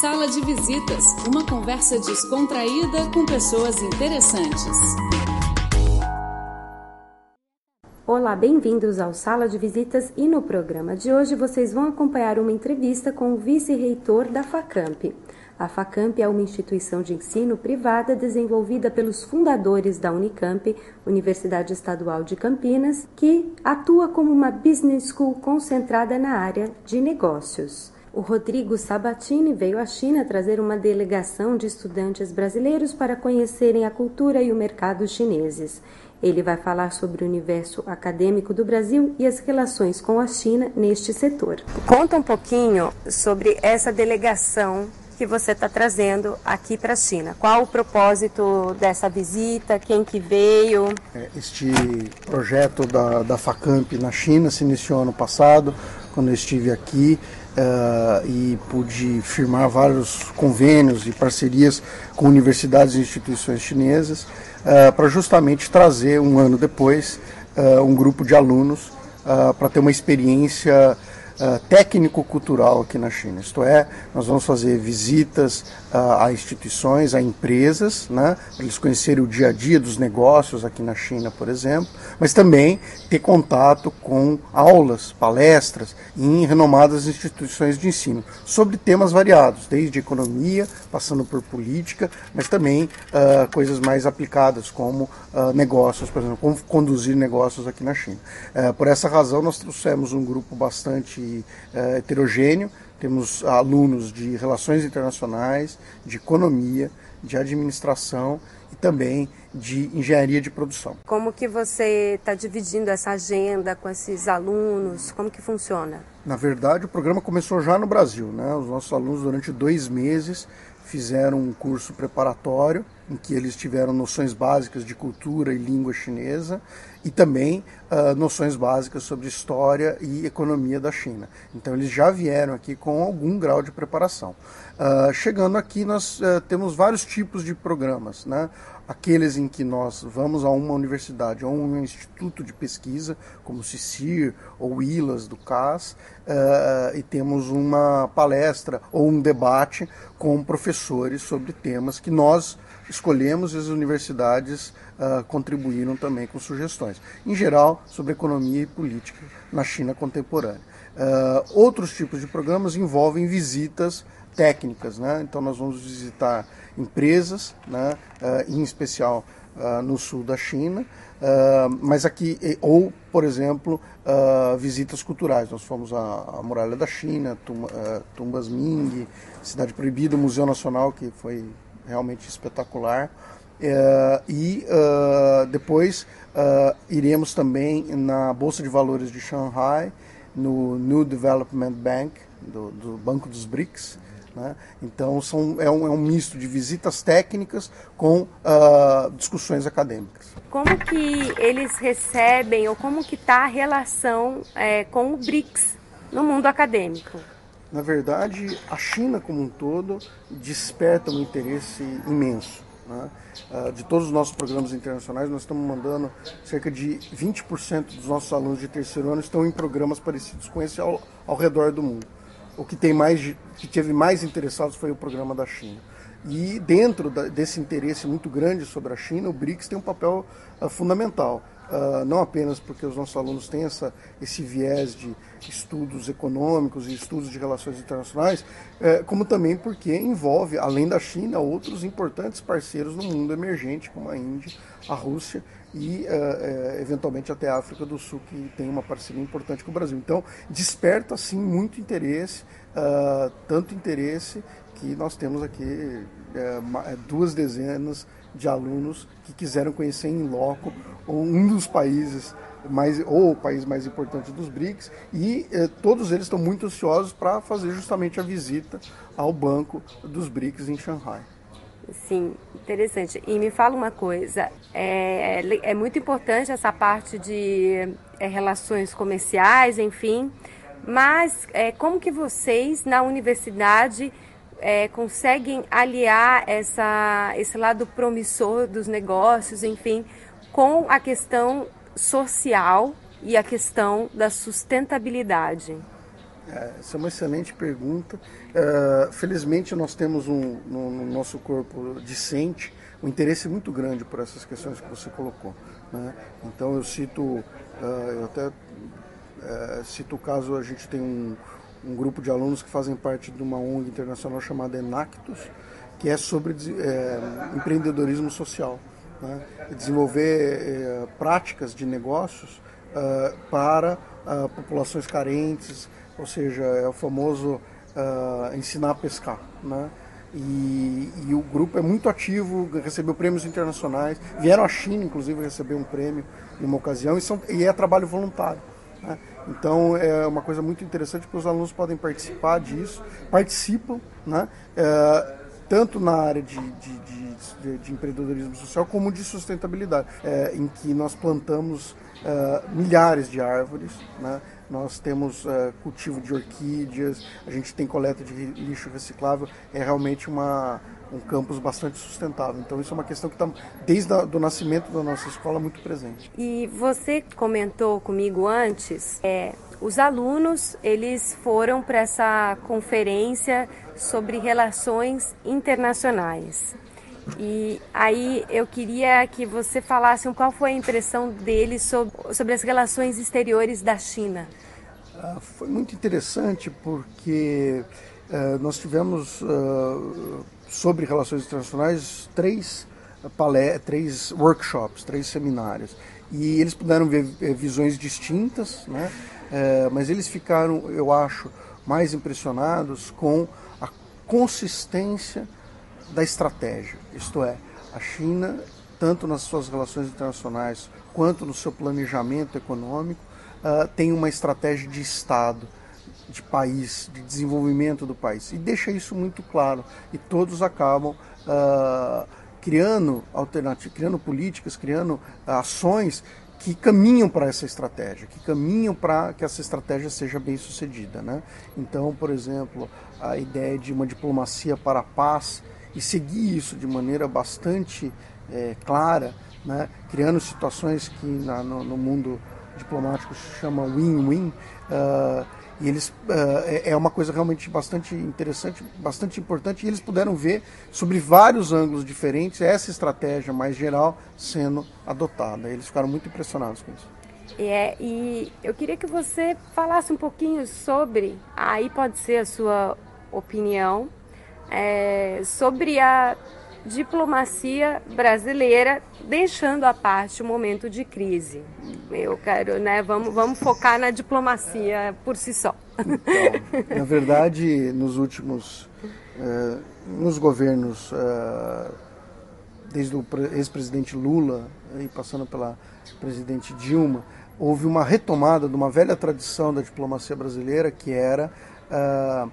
Sala de Visitas, uma conversa descontraída com pessoas interessantes. Olá, bem-vindos ao Sala de Visitas e no programa de hoje vocês vão acompanhar uma entrevista com o vice-reitor da FACAMP. A FACAMP é uma instituição de ensino privada desenvolvida pelos fundadores da Unicamp, Universidade Estadual de Campinas, que atua como uma business school concentrada na área de negócios. O Rodrigo Sabatini veio à China trazer uma delegação de estudantes brasileiros para conhecerem a cultura e o mercado chineses. Ele vai falar sobre o universo acadêmico do Brasil e as relações com a China neste setor. Conta um pouquinho sobre essa delegação que você está trazendo aqui para a China. Qual o propósito dessa visita? Quem que veio? É, este projeto da, da FACAMP na China se iniciou ano passado, quando eu estive aqui uh, e pude firmar vários convênios e parcerias com universidades e instituições chinesas uh, para justamente trazer um ano depois uh, um grupo de alunos para ter uma experiência uh, técnico-cultural aqui na China. Isto é, nós vamos fazer visitas uh, a instituições, a empresas, né, para eles conhecerem o dia a dia dos negócios aqui na China, por exemplo, mas também ter contato com aulas, palestras em renomadas instituições de ensino sobre temas variados, desde economia, passando por política, mas também uh, coisas mais aplicadas como negócios, por exemplo, como conduzir negócios aqui na China. Por essa razão, nós trouxemos um grupo bastante uh, heterogêneo. Temos alunos de relações internacionais, de economia, de administração e também de engenharia de produção. Como que você está dividindo essa agenda com esses alunos? Como que funciona? Na verdade, o programa começou já no Brasil. Né? Os nossos alunos, durante dois meses, fizeram um curso preparatório em que eles tiveram noções básicas de cultura e língua chinesa e também uh, noções básicas sobre história e economia da China. Então eles já vieram aqui com algum grau de preparação. Uh, chegando aqui, nós uh, temos vários tipos de programas. Né? Aqueles em que nós vamos a uma universidade ou um instituto de pesquisa, como o CICIR ou ILAS do CAS, e temos uma palestra ou um debate com professores sobre temas que nós escolhemos e as universidades uh, contribuíram também com sugestões. Em geral, sobre economia e política na China contemporânea. Uh, outros tipos de programas envolvem visitas técnicas, né? então nós vamos visitar empresas, né? Uh, em especial no sul da China, mas aqui, ou, por exemplo, visitas culturais. Nós fomos à, Muralha da China, Tumbas Ming, Cidade Proibida, Museu Nacional, que foi realmente espetacular. Uh, e depois iremos também na Bolsa de Valores de Shanghai, no New Development Bank, do, do Banco dos BRICS. Né? Então são, é, um, é um misto de visitas técnicas com discussões acadêmicas. Como que eles recebem ou como que está a relação é, com o BRICS no mundo acadêmico? Na verdade, a China como um todo desperta um interesse imenso. Né? Uh, de todos os nossos programas internacionais, nós estamos mandando cerca de 20% dos nossos alunos de terceiro ano estão em programas parecidos com esse ao, ao redor do mundo. O que tem mais, que teve mais interessados foi o programa da China. E dentro da, desse interesse muito grande sobre a China, o BRICS tem um papel uh, fundamental. Uh, não apenas porque os nossos alunos têm essa, esse viés de estudos econômicos e estudos de relações internacionais, uh, como também porque envolve, além da China, outros importantes parceiros no mundo emergente, como a Índia, a Rússia e, uh, eventualmente, até a África do Sul, que tem uma parceria importante com o Brasil. Então, desperta, sim, muito interesse, tanto interesse que nós temos aqui duas dezenas de alunos que quiseram conhecer em loco um dos países mais ou o país mais importante dos BRICS e eh, todos eles estão muito ansiosos para fazer justamente a visita ao banco dos BRICS em Xangai. Sim, interessante. E me fala uma coisa, é, é muito importante essa parte de é, relações comerciais, enfim, mas é, como que vocês na universidade é, conseguem aliar essa, esse lado promissor dos negócios, enfim, com a questão social e a questão da sustentabilidade? É, essa é uma excelente pergunta. Uh, felizmente, nós temos um, no, no, nosso corpo discente um interesse muito grande por essas questões que você colocou. Né? Então, eu cito, uh, eu até uh, cito o caso, a gente tem um, um, grupo de alunos que fazem parte de uma ONG internacional chamada Enactus, que é sobre é, empreendedorismo social. Né? Desenvolver é, práticas de negócios para populações carentes, ou seja, é o famoso uh, ensinar a pescar. Né? E, e, o grupo é muito ativo, recebeu prêmios internacionais, vieram à China, inclusive, receber um prêmio em uma ocasião, e, são, e é trabalho voluntário. Né? Então é uma coisa muito interessante porque os alunos podem participar disso, participam, né? É, tanto na área de, de, de, de, empreendedorismo social como de sustentabilidade, é, em que nós plantamos é, milhares de árvores, né? Nós temos uh, cultivo de orquídeas, a gente tem coleta de lixo reciclável, é realmente uma, um campus bastante sustentável. Então isso é uma questão que está desde o nascimento da nossa escola muito presente. E você comentou comigo antes, é, os alunos eles foram para essa conferência sobre relações internacionais. E aí eu queria que você falasse qual foi a impressão dele sobre, sobre as relações exteriores da China. Ah, foi muito interessante porque uh, nós tivemos uh, sobre relações internacionais três, três workshops, três seminários. E eles puderam ver visões distintas, né? Uh, mas eles ficaram, eu acho, mais impressionados com a consistência da estratégia. Isto é, a China, tanto nas suas relações internacionais quanto no seu planejamento econômico, uh, tem uma estratégia de Estado, de país, de desenvolvimento do país. E deixa isso muito claro. E todos acabam uh, criando alternativas, criando políticas, criando ações que caminham para essa estratégia, que caminham para que essa estratégia seja bem sucedida. Né? Então, por exemplo, a ideia de uma diplomacia para a paz e seguir isso de maneira bastante é, clara, né, criando situações que na, no, no, mundo diplomático se chama win-win. Uh, e eles uh, é, uma coisa realmente bastante interessante, bastante importante. E eles puderam ver sobre vários ângulos diferentes essa estratégia mais geral sendo adotada. Eles ficaram muito impressionados com isso. É, e eu queria que você falasse um pouquinho sobre, aí pode ser a sua opinião, é, sobre a diplomacia brasileira, deixando à parte o momento de crise. Eu quero, né? Vamos, vamos focar na diplomacia por si só. Então, na verdade, nos últimos, eh, nos governos, eh, desde o ex-presidente Lula e passando pela presidente Dilma, houve uma retomada de uma velha tradição da diplomacia brasileira que era eh,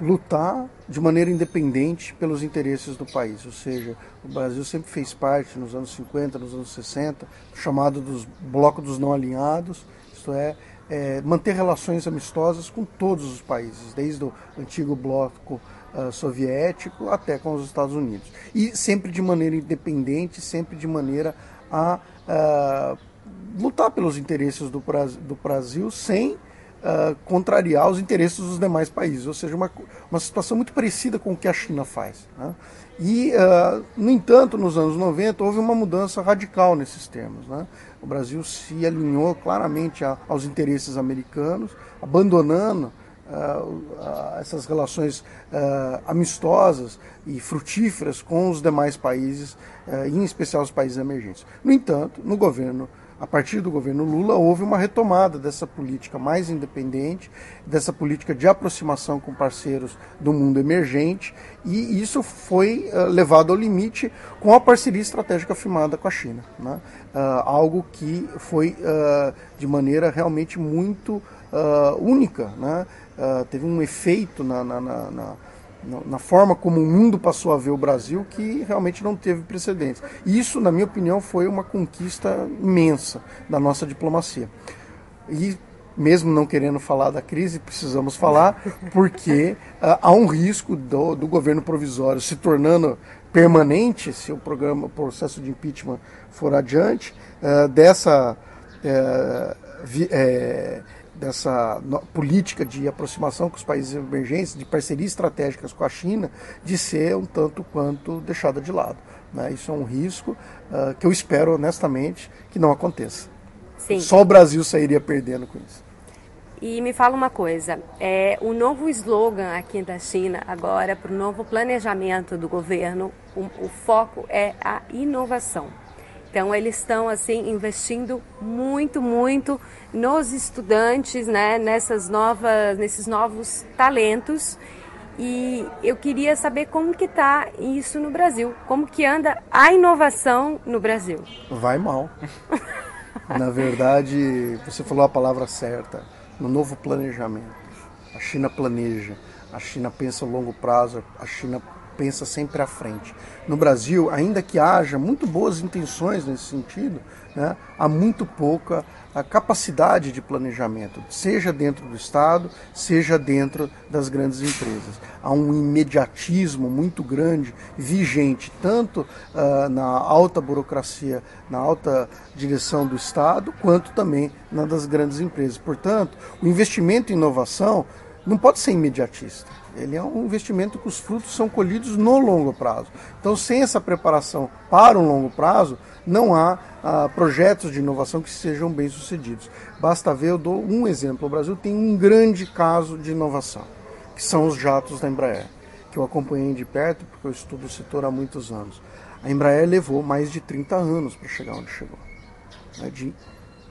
lutar de maneira independente pelos interesses do país. Ou seja, o Brasil sempre fez parte, nos anos 50, nos anos 60, chamado dos bloco dos não alinhados, isto é, é manter relações amistosas com todos os países, desde o antigo bloco uh, soviético até com os Estados Unidos. E sempre de maneira independente, sempre de maneira a uh, lutar pelos interesses do, do Brasil sem uh, contrariar os interesses dos demais países, ou seja, uma, uma situação muito parecida com o que a China faz. Né? E, uh, no entanto, nos anos 90 houve uma mudança radical nesses termos. Né? O Brasil se alinhou claramente a, aos interesses americanos, abandonando Uh, uh, essas relações uh, amistosas e frutíferas com os demais países, em especial os países emergentes. No entanto, no governo a partir do governo Lula, houve uma retomada dessa política mais independente, dessa política de aproximação com parceiros do mundo emergente, e isso foi uh, levado ao limite com a parceria estratégica firmada com a China. Né? Uh, algo que foi uh, de maneira realmente muito única. Né? teve um efeito na, na, na na forma como o mundo passou a ver o Brasil, que realmente não teve precedentes. Isso, na minha opinião, foi uma conquista imensa da nossa diplomacia. E mesmo não querendo falar da crise, precisamos falar, porque uh, há um risco do, do, governo provisório se tornando permanente, se o programa, o processo de impeachment for adiante, uh, dessa uh, vi, dessa política de aproximação com os países emergentes, de parcerias estratégicas com a China, de ser um tanto quanto deixada de lado. Né? Isso é um risco uh, que eu espero honestamente que não aconteça. Sim. Só o Brasil sairia perdendo com isso. E me fala uma coisa, é, o novo slogan aqui da China agora para o novo planejamento do governo, o, o foco é a inovação. Então eles estão assim investindo muito, muito nos estudantes, né, nessas novas, nesses novos talentos. E eu queria saber como que está isso no Brasil, como que anda a inovação no Brasil. Vai mal. Na verdade, você falou a palavra certa. No novo planejamento, a China planeja, a China pensa a longo prazo, a China pensa sempre à frente. No Brasil, ainda que haja muito boas intenções nesse sentido, né, há muito pouca a capacidade de planejamento, seja dentro do Estado, seja dentro das grandes empresas. Há um imediatismo muito grande, vigente, tanto uh, na alta burocracia, na alta direção do Estado, quanto também na das grandes empresas. Portanto, o investimento em inovação não pode ser imediatista. Ele é um investimento que os frutos são colhidos no longo prazo. Então, sem essa preparação para um longo prazo, não há ah, projetos de inovação que sejam bem sucedidos. Basta ver, eu dou um exemplo. O Brasil tem um grande caso de inovação, que são os jatos da Embraer, que eu acompanhei de perto, porque eu estudo o setor há muitos anos. A Embraer levou mais de 30 anos para chegar onde chegou. Né, de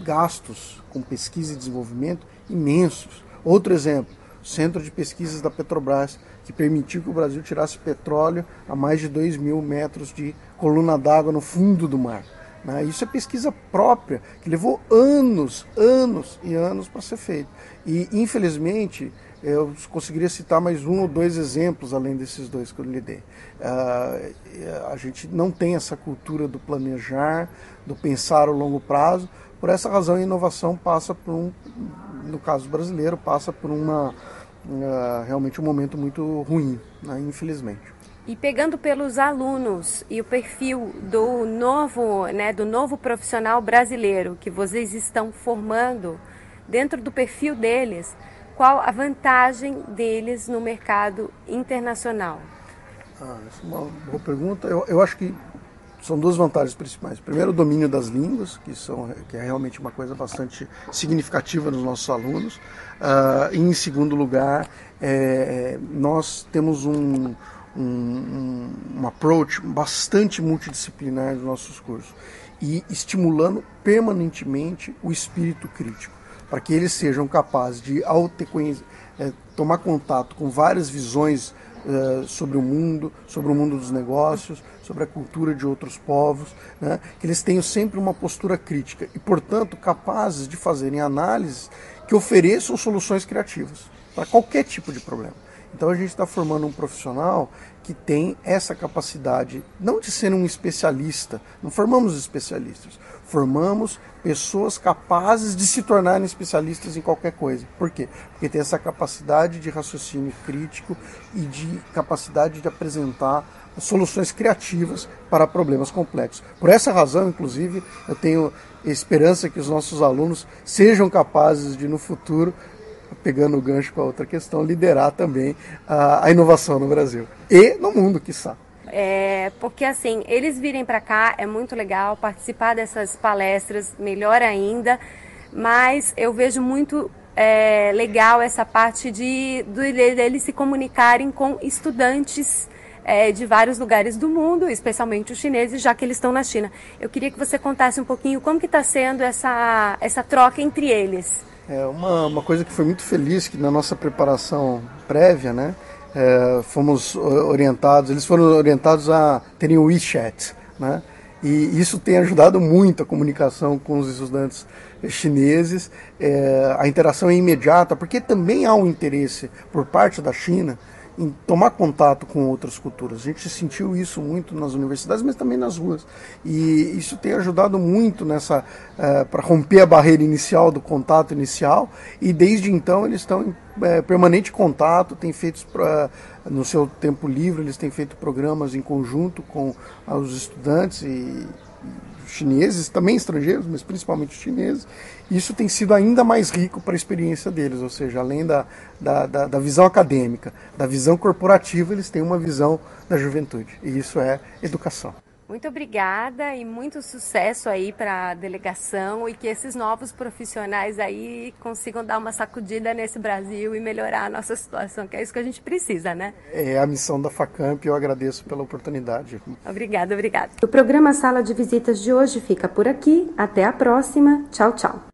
gastos com pesquisa e desenvolvimento imensos. Outro exemplo, centro de pesquisas da Petrobras, que permitiu que o Brasil tirasse petróleo a mais de 2 mil metros de coluna d'água no fundo do mar. Né? Isso é pesquisa própria, que levou anos, anos e anos para ser feito. E, infelizmente, eu conseguiria citar mais um ou dois exemplos além desses dois que eu lhe dei. Uh, a gente não tem essa cultura do planejar, do pensar a longo prazo. Por essa razão, a inovação passa por um, no caso brasileiro, passa por uma uh, realmente um momento muito ruim, né, infelizmente. E pegando pelos alunos e o perfil do novo, né, do novo profissional brasileiro que vocês estão formando, dentro do perfil deles, qual a vantagem deles no mercado internacional? Ah, essa é uma boa pergunta. Eu, eu acho que são duas vantagens principais. Primeiro, o domínio das línguas, que, são, que é realmente uma coisa bastante significativa nos nossos alunos. Uh, e, em segundo lugar, é, nós temos um, um, um approach bastante multidisciplinar nos nossos cursos e estimulando permanentemente o espírito crítico, para que eles sejam capazes de, ao ter é, tomar contato com várias visões é, sobre o mundo, sobre o mundo dos negócios, sobre a cultura de outros povos, né, que eles tenham sempre uma postura crítica e, portanto, capazes de fazerem análises que ofereçam soluções criativas para qualquer tipo de problema. Então a gente está formando um profissional que tem essa capacidade, não de ser um especialista, não formamos especialistas, formamos pessoas capazes de se tornarem especialistas em qualquer coisa. Por quê? Porque tem essa capacidade de raciocínio crítico e de capacidade de apresentar soluções criativas para problemas complexos. Por essa razão, inclusive, eu tenho esperança que os nossos alunos sejam capazes de, no futuro, pegando o gancho com a outra questão, liderar também a, inovação no Brasil e no mundo, quiçá. É, porque assim, eles virem para cá é muito legal participar dessas palestras, melhor ainda, mas eu vejo muito é, legal essa parte de, de, eles se comunicarem com estudantes é, de vários lugares do mundo, especialmente os chineses, já que eles estão na China. Eu queria que você contasse um pouquinho como que está sendo essa, essa troca entre eles. É uma, uma coisa que foi muito feliz que na nossa preparação prévia, né, é, fomos orientados, eles foram orientados a terem o WeChat, né, e isso tem ajudado muito a comunicação com os estudantes chineses. É, a interação é imediata, porque também há um interesse por parte da China em tomar contato com outras culturas. A gente sentiu isso muito nas universidades, mas também nas ruas. E isso tem ajudado muito nessa eh, para romper a barreira inicial do contato inicial. E desde então eles estão em uh, permanente contato, têm feito uh, no seu tempo livre eles têm feito programas em conjunto com os estudantes e chineses, também estrangeiros, mas principalmente chineses, isso tem sido ainda mais rico para a experiência deles, ou seja, além da, da, da, da, visão acadêmica, da visão corporativa, eles têm uma visão da juventude, e isso é educação. Muito obrigada e muito sucesso aí para a delegação e que esses novos profissionais aí consigam dar uma sacudida nesse Brasil e melhorar a nossa situação, que é isso que a gente precisa, né? É a missão da Facamp e eu agradeço pela oportunidade. Obrigada, obrigada. O programa Sala de Visitas de hoje fica por aqui. Até a próxima. Tchau, tchau.